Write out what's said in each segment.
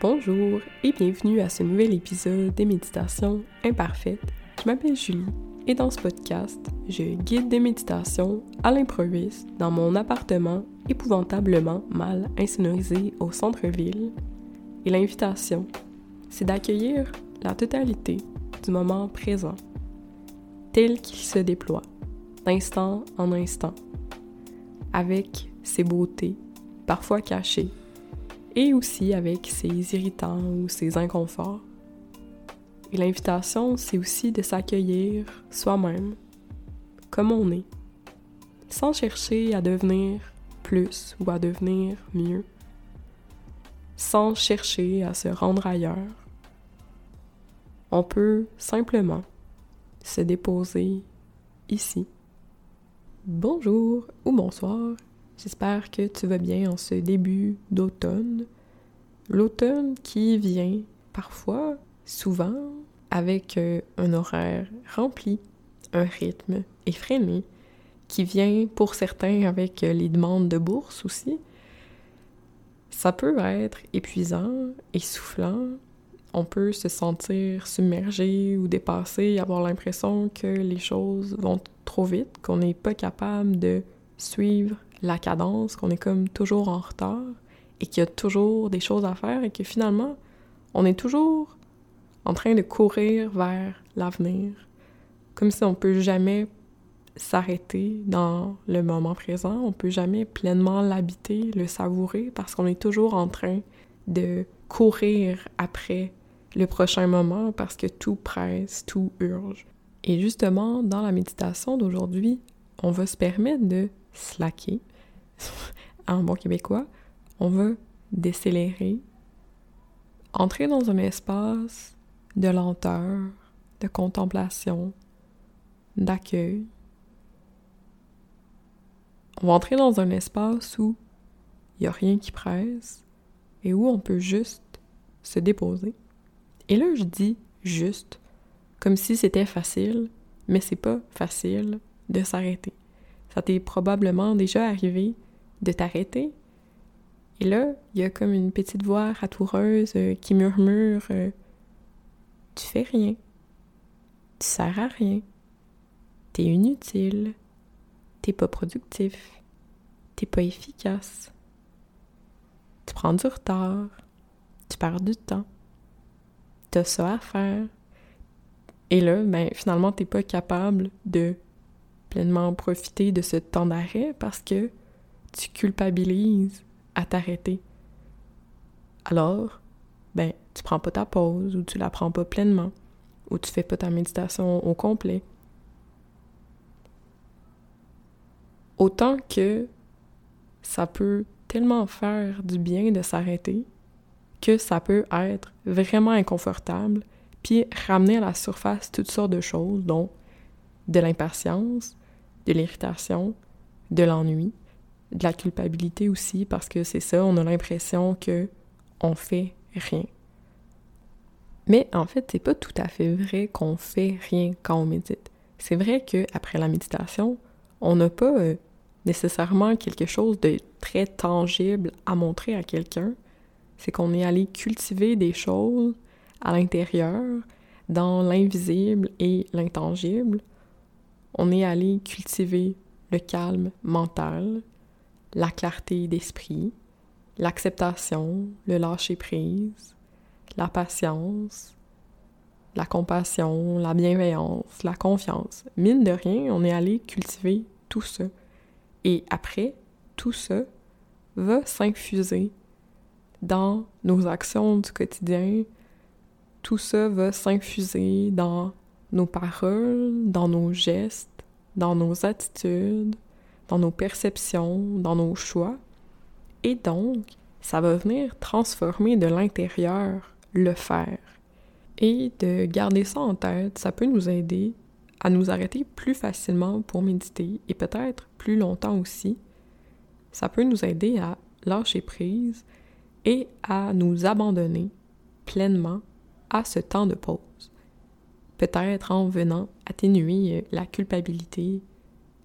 Bonjour et bienvenue à ce nouvel épisode des méditations imparfaites. Je m'appelle Julie et dans ce podcast, je guide des méditations à l'improviste dans mon appartement épouvantablement mal insonorisé au centre-ville. Et l'invitation, c'est d'accueillir la totalité du moment présent, tel qu'il se déploie, d'instant en instant, avec ses beautés, parfois cachées, et aussi avec ses irritants ou ses inconforts. Et l'invitation, c'est aussi de s'accueillir soi-même, comme on est, sans chercher à devenir plus ou à devenir mieux, sans chercher à se rendre ailleurs. On peut simplement se déposer ici. Bonjour ou bonsoir, j'espère que tu vas bien en ce début d'automne. L'automne qui vient parfois, souvent, avec euh, un horaire rempli, un rythme effréné, qui vient pour certains avec euh, les demandes de bourse aussi. Ça peut être épuisant, essoufflant, on peut se sentir submergé ou dépassé, avoir l'impression que les choses vont trop vite, qu'on n'est pas capable de suivre la cadence, qu'on est comme toujours en retard et qu'il y a toujours des choses à faire et que finalement, on est toujours en train de courir vers l'avenir, comme si on peut jamais s'arrêter dans le moment présent, on peut jamais pleinement l'habiter, le savourer, parce qu'on est toujours en train de courir après le prochain moment parce que tout presse, tout urge. Et justement, dans la méditation d'aujourd'hui, on va se permettre de slacker, en bon québécois, on va décélérer, entrer dans un espace de lenteur, de contemplation, d'accueil. On va entrer dans un espace où il n'y a rien qui presse et où on peut juste se déposer. Et là, je dis juste, comme si c'était facile, mais c'est pas facile de s'arrêter. Ça t'est probablement déjà arrivé de t'arrêter. Et là, il y a comme une petite voix ratoureuse euh, qui murmure euh, Tu fais rien. Tu sers à rien. T'es inutile. T'es pas productif. T'es pas efficace. Tu prends du retard. Tu perds du temps t'as ça à faire. Et là, ben, finalement, t'es pas capable de pleinement profiter de ce temps d'arrêt parce que tu culpabilises à t'arrêter. Alors, ben, tu prends pas ta pause ou tu la prends pas pleinement ou tu fais pas ta méditation au complet. Autant que ça peut tellement faire du bien de s'arrêter, que ça peut être vraiment inconfortable, puis ramener à la surface toutes sortes de choses, dont de l'impatience, de l'irritation, de l'ennui, de la culpabilité aussi, parce que c'est ça, on a l'impression que on fait rien. Mais en fait, c'est pas tout à fait vrai qu'on fait rien quand on médite. C'est vrai que après la méditation, on n'a pas euh, nécessairement quelque chose de très tangible à montrer à quelqu'un, c'est qu'on est allé cultiver des choses à l'intérieur, dans l'invisible et l'intangible. On est allé cultiver le calme mental, la clarté d'esprit, l'acceptation, le lâcher-prise, la patience, la compassion, la bienveillance, la confiance. Mine de rien, on est allé cultiver tout ça. Et après, tout ça va s'infuser dans nos actions du quotidien, tout ça va s'infuser dans nos paroles, dans nos gestes, dans nos attitudes, dans nos perceptions, dans nos choix. Et donc, ça va venir transformer de l'intérieur le faire. Et de garder ça en tête, ça peut nous aider à nous arrêter plus facilement pour méditer et peut-être plus longtemps aussi. Ça peut nous aider à lâcher prise et à nous abandonner pleinement à ce temps de pause. Peut-être en venant atténuer la culpabilité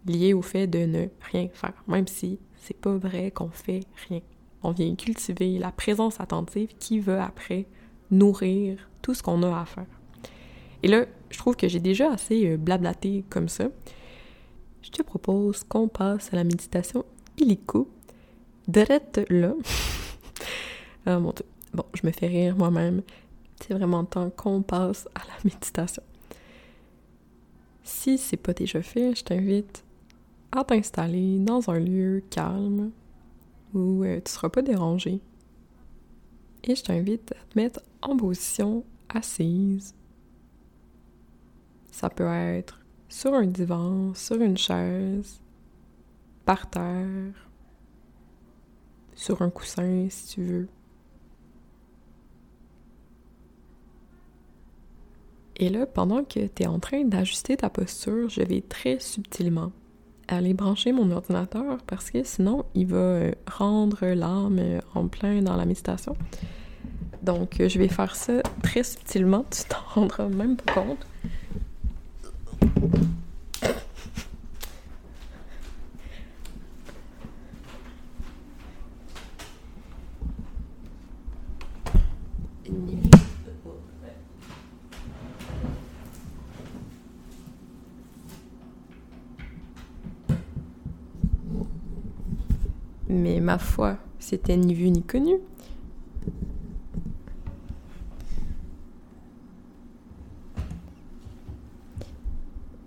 liée au fait de ne rien faire, même si c'est pas vrai qu'on fait rien. on vient cultiver la présence attentive qui va après nourrir tout ce qu'on a à faire. Et là, je trouve que j'ai déjà assez euh, blablaté comme ça. Je te propose qu'on passe à la méditation illico. Direct là. ah mon dieu. Bon, je me fais rire moi-même. C'est vraiment temps qu'on passe à la méditation. Si c'est pas déjà fait, je t'invite à t'installer dans un lieu calme où euh, tu seras pas dérangé. Et je t'invite à te mettre en position assise. Ça peut être sur un divan, sur une chaise, par terre, sur un coussin si tu veux. Et là, pendant que tu es en train d'ajuster ta posture, je vais très subtilement aller brancher mon ordinateur parce que sinon, il va euh, rendre l'âme euh, en plein dans la méditation. Donc, euh, je vais faire ça très subtilement, tu t'en rendras même pas compte. Mais ma foi, c'était ni vu ni connu.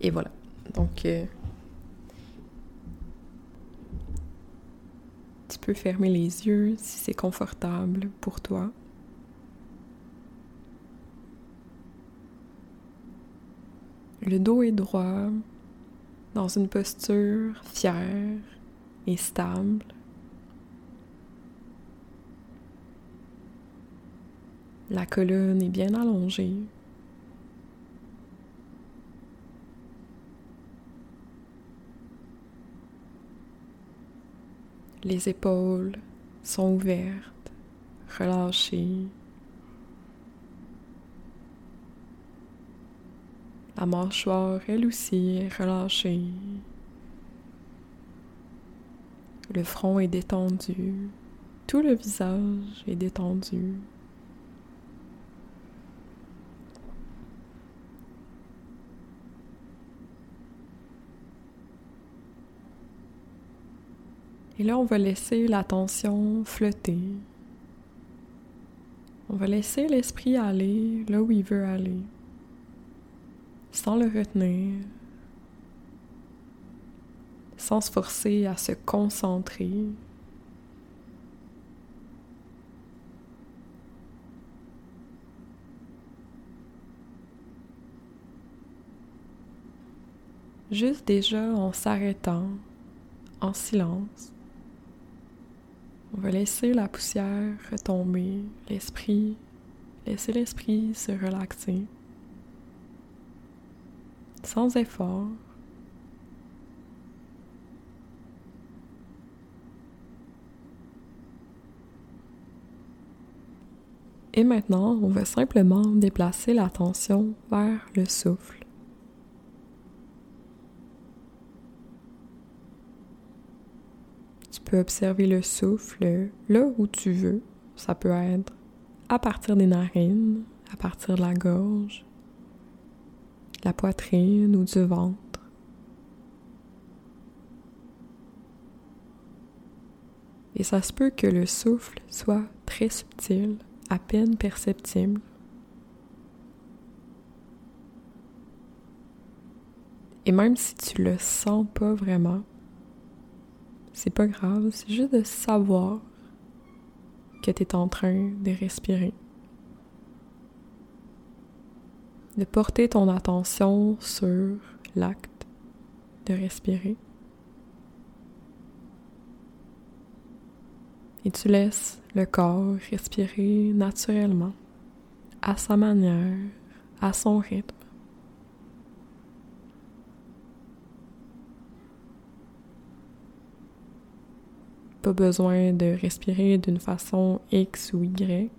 Et voilà. Donc, euh, tu peux fermer les yeux si c'est confortable pour toi. Le dos est droit, dans une posture fière et stable. La colonne est bien allongée. Les épaules sont ouvertes, relâchées. La mâchoire, elle aussi, est relâchée. Le front est détendu. Tout le visage est détendu. Et là, on va laisser l'attention flotter. On va laisser l'esprit aller là où il veut aller, sans le retenir, sans se forcer à se concentrer. Juste déjà en s'arrêtant, en silence. On va laisser la poussière retomber, l'esprit, laisser l'esprit se relaxer, sans effort. Et maintenant, on va simplement déplacer l'attention vers le souffle. Peux observer le souffle là où tu veux. Ça peut être à partir des narines, à partir de la gorge, la poitrine ou du ventre. Et ça se peut que le souffle soit très subtil, à peine perceptible. Et même si tu le sens pas vraiment, c'est pas grave, c'est juste de savoir que tu es en train de respirer. De porter ton attention sur l'acte de respirer. Et tu laisses le corps respirer naturellement, à sa manière, à son rythme. Pas besoin de respirer d'une façon X ou Y.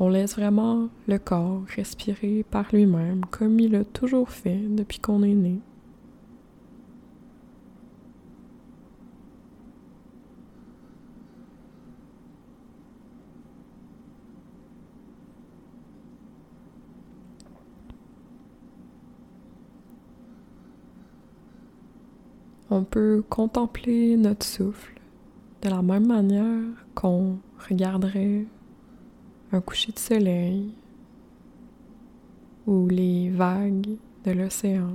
On laisse vraiment le corps respirer par lui-même comme il a toujours fait depuis qu'on est né. On peut contempler notre souffle de la même manière qu'on regarderait un coucher de soleil ou les vagues de l'océan.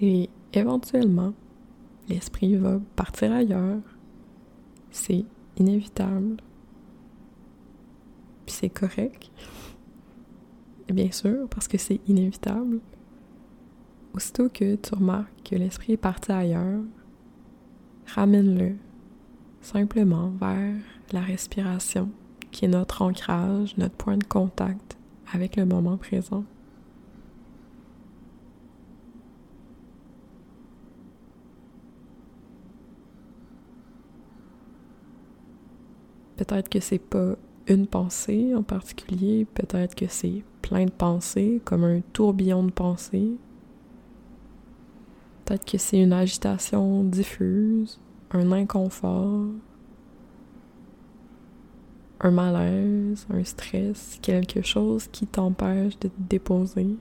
Et éventuellement, l'esprit va partir ailleurs. C'est inévitable. Puis c'est correct. Bien sûr, parce que c'est inévitable. Aussitôt que tu remarques que l'esprit est parti ailleurs, ramène-le simplement vers la respiration, qui est notre ancrage, notre point de contact avec le moment présent. Peut-être que c'est pas une pensée en particulier, peut-être que c'est plein de pensées, comme un tourbillon de pensées. Peut-être que c'est une agitation diffuse, un inconfort, un malaise, un stress, quelque chose qui t'empêche de te déposer.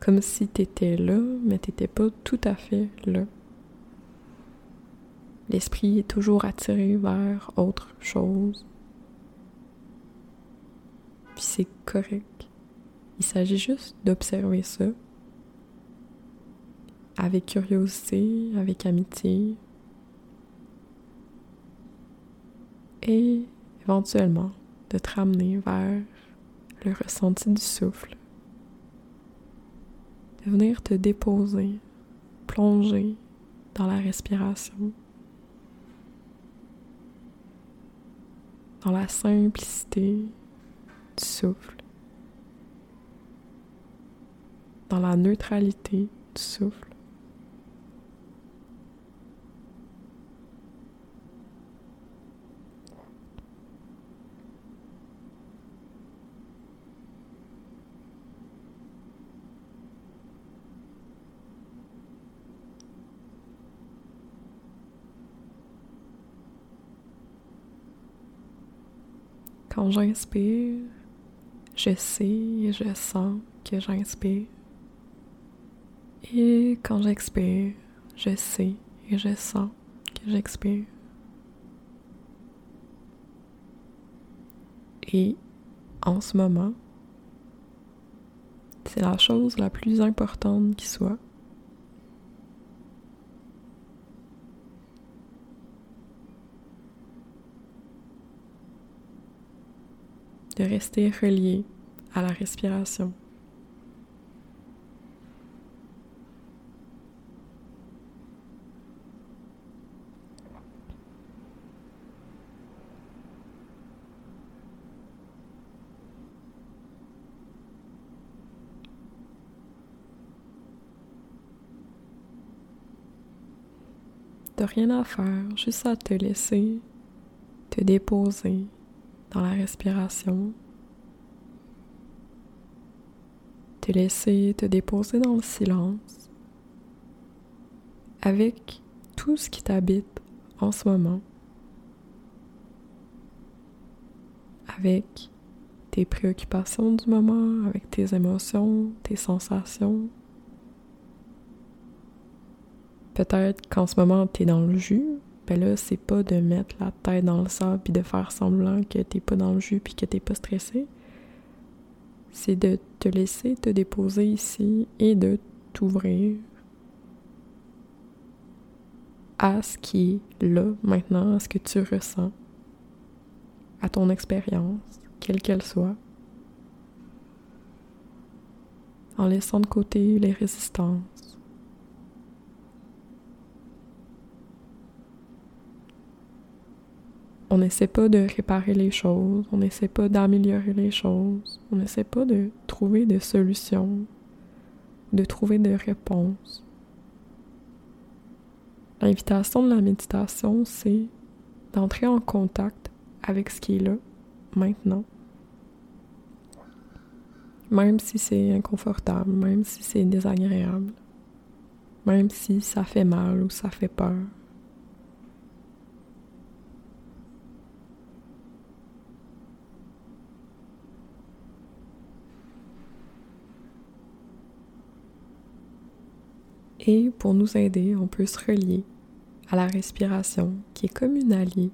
Comme si t'étais là, mais t'étais pas tout à fait là. L'esprit est toujours attiré vers autre chose. Puis c'est correct. Il s'agit juste d'observer ça avec curiosité, avec amitié. Et éventuellement de te ramener vers le ressenti du souffle. De venir te déposer, plonger dans la respiration. Dans la simplicité du souffle, dans la neutralité du souffle. Quand j'inspire, je sais et je sens que j'inspire. Et quand j'expire, je sais et je sens que j'expire. Et en ce moment, c'est la chose la plus importante qui soit. De rester relié à la respiration. De rien à faire, juste à te laisser te déposer dans la respiration. Te laisser te déposer dans le silence avec tout ce qui t'habite en ce moment. Avec tes préoccupations du moment, avec tes émotions, tes sensations. Peut-être qu'en ce moment, tu es dans le jus, là, c'est pas de mettre la tête dans le sable puis de faire semblant que t'es pas dans le jus puis que t'es pas stressé. C'est de te laisser te déposer ici et de t'ouvrir à ce qui est là maintenant, à ce que tu ressens, à ton expérience, quelle qu'elle soit, en laissant de côté les résistances on n'essaie pas de réparer les choses, on n'essaie pas d'améliorer les choses, on n'essaie pas de trouver des solutions, de trouver des réponses. L'invitation de la méditation, c'est d'entrer en contact avec ce qui est là, maintenant, Même si c'est inconfortable, même si c'est désagréable, même si ça fait mal ou ça fait peur. Et pour nous aider, on peut se relier à la respiration, qui est comme une alliée.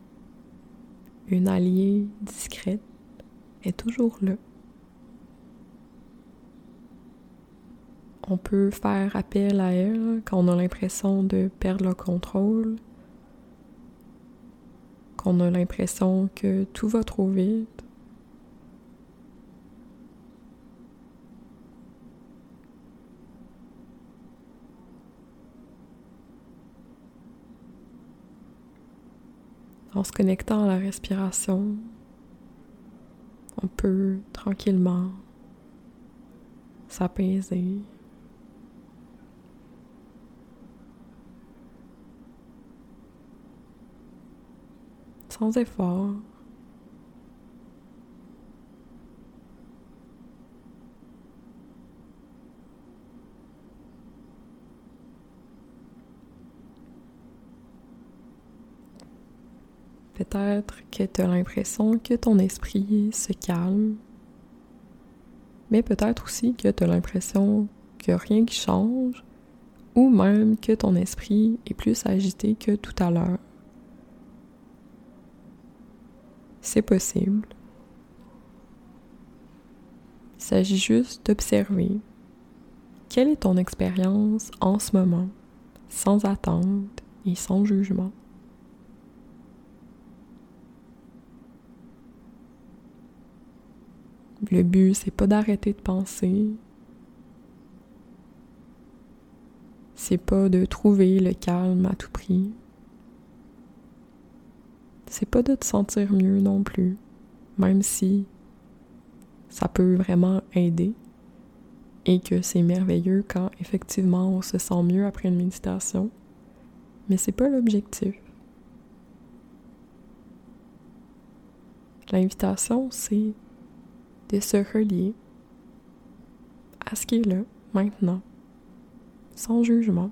Une alliée discrète est toujours là. On peut faire appel à elle quand on a l'impression de perdre le contrôle, qu'on a l'impression que tout va trop vite, En se connectant à la respiration, on peut tranquillement s'apaiser. Sans effort. Peut-être que tu as l'impression que ton esprit se calme, mais peut-être aussi que tu as l'impression que rien qui change, ou même que ton esprit est plus agité que tout à l'heure. C'est possible. Il s'agit juste d'observer quelle est ton expérience en ce moment, sans attente et sans jugement. Le but, c'est pas d'arrêter de penser. C'est pas de trouver le calme à tout prix. C'est pas de te sentir mieux non plus, même si ça peut vraiment aider et que c'est merveilleux quand effectivement on se sent mieux après une méditation. Mais c'est pas l'objectif. L'invitation, c'est de se relier à ce qui est là, maintenant, sans jugement.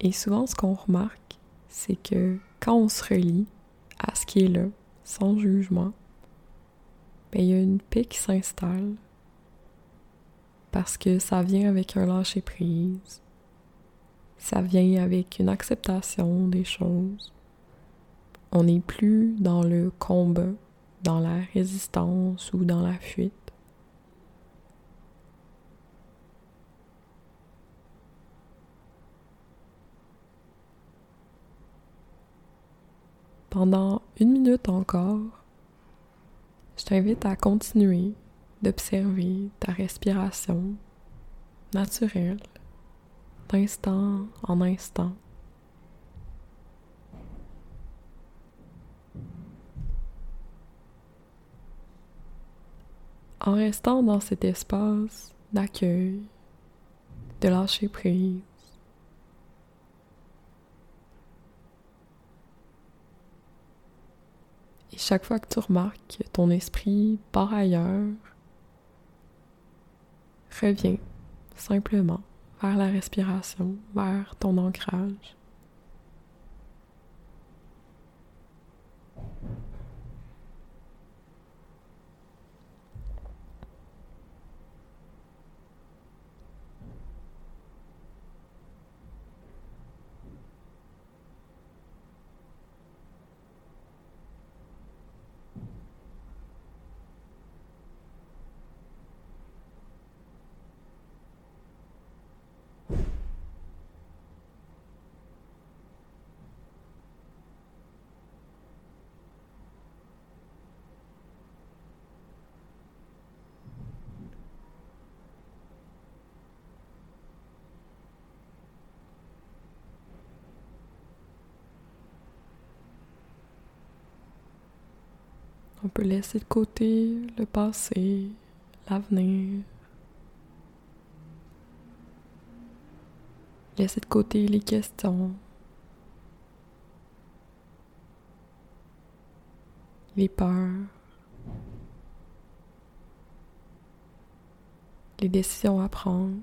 Et souvent, ce qu'on remarque, c'est que quand on se relie à ce qui est là, sans jugement, ben, il y a une paix qui s'installe parce que ça vient avec un lâcher prise. Ça vient avec une acceptation des choses. On n'est plus dans le combat, dans la résistance ou dans la fuite. Pendant une minute encore, je t'invite à continuer d'observer ta respiration naturelle d'instant en instant. En restant dans cet espace d'accueil, de lâcher prise, Et chaque fois que tu remarques que ton esprit part ailleurs, Reviens simplement vers la respiration, vers ton ancrage. On peut laisser de côté le passé, l'avenir. Laissez de côté les questions. Les peurs. Les décisions à prendre.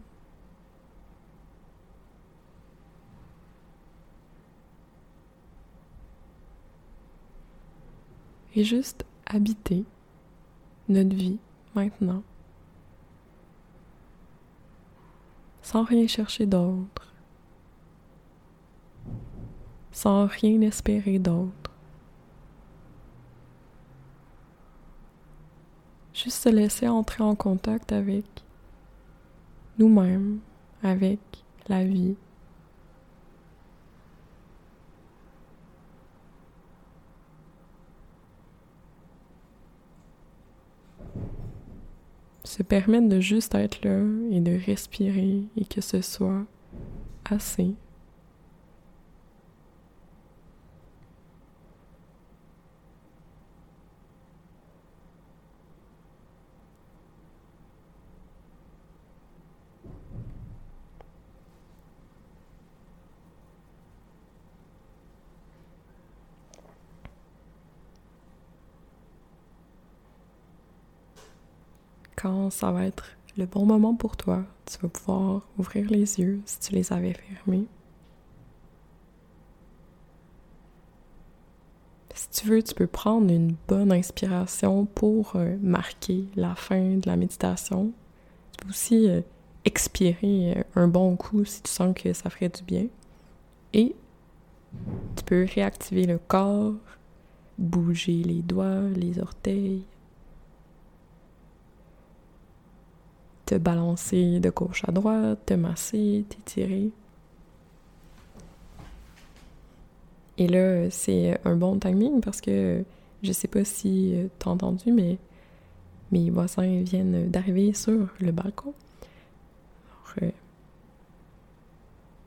Et juste habiter notre vie maintenant. Sans rien chercher d'autre sans rien espérer d'autre. Juste se laisser entrer en contact avec nous-mêmes, avec la vie. Se permettre de juste être là et de respirer et que ce soit assez. Quand ça va être le bon moment pour toi, tu vas pouvoir ouvrir les yeux si tu les avais fermés. Si tu veux, tu peux prendre une bonne inspiration pour euh, marquer la fin de la méditation. Tu peux aussi euh, expirer euh, un bon coup si tu sens que ça ferait du bien. Et tu peux réactiver le corps, bouger les doigts, les orteils, te balancer de gauche à droite, te masser, t'étirer. Et là, c'est un bon timing parce que je sais pas si t'as entendu, mais mes voisins viennent d'arriver sur le balcon. Alors, euh,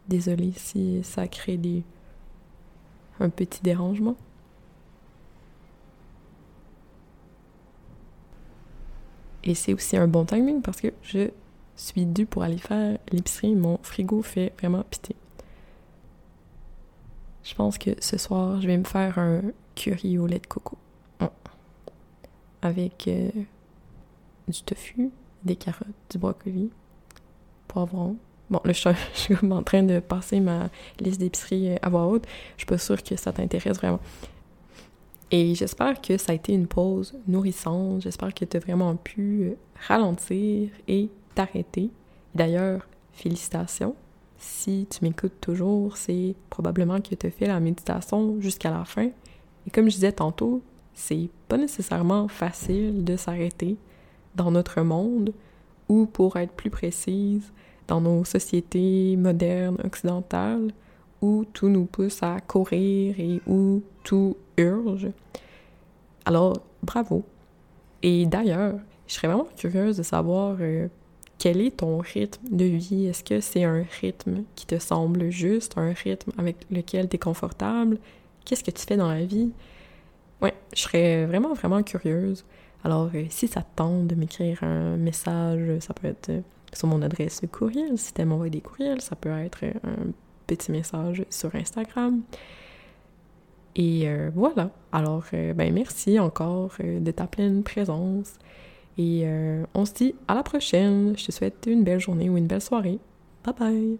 désolé si ça crée des un petit dérangement. Et c'est aussi un bon timing parce que je suis due pour aller faire l'épicerie. Mon frigo fait vraiment pitié. Je pense que ce soir, je vais me faire un curry au lait de coco. Mm. Avec euh, du tofu, des carottes, du brocoli, poivron. Bon, là, je suis, en train de passer ma liste d'épicerie à voix haute. Je suis pas sûre que ça t'intéresse vraiment. Et j'espère que ça a été une pause nourrissante. J'espère que tu as vraiment pu euh, ralentir et t'arrêter. D'ailleurs, félicitations. Si tu m'écoutes toujours, c'est probablement que tu as fait la méditation jusqu'à la fin. Et comme je disais tantôt, c'est pas nécessairement facile de s'arrêter dans notre monde ou pour être plus précise, dans nos sociétés modernes occidentales où tout nous pousse à courir et où tout urge. Alors, bravo. Et d'ailleurs, je serais vraiment curieuse de savoir euh, quel est ton rythme de vie? Est-ce que c'est un rythme qui te semble juste, un rythme avec lequel tu es confortable? Qu'est-ce que tu fais dans la vie? Ouais, je serais vraiment, vraiment curieuse. Alors, euh, si ça te tente de m'écrire un message, ça peut être euh, sur mon adresse courriel. Si tu aimes envoyer des courriels, ça peut être un petit message sur Instagram. Et euh, voilà. Alors, euh, ben merci encore euh, de ta pleine présence. Et on se dit à la prochaine. Je te souhaite une belle journée ou une belle soirée. Bye bye!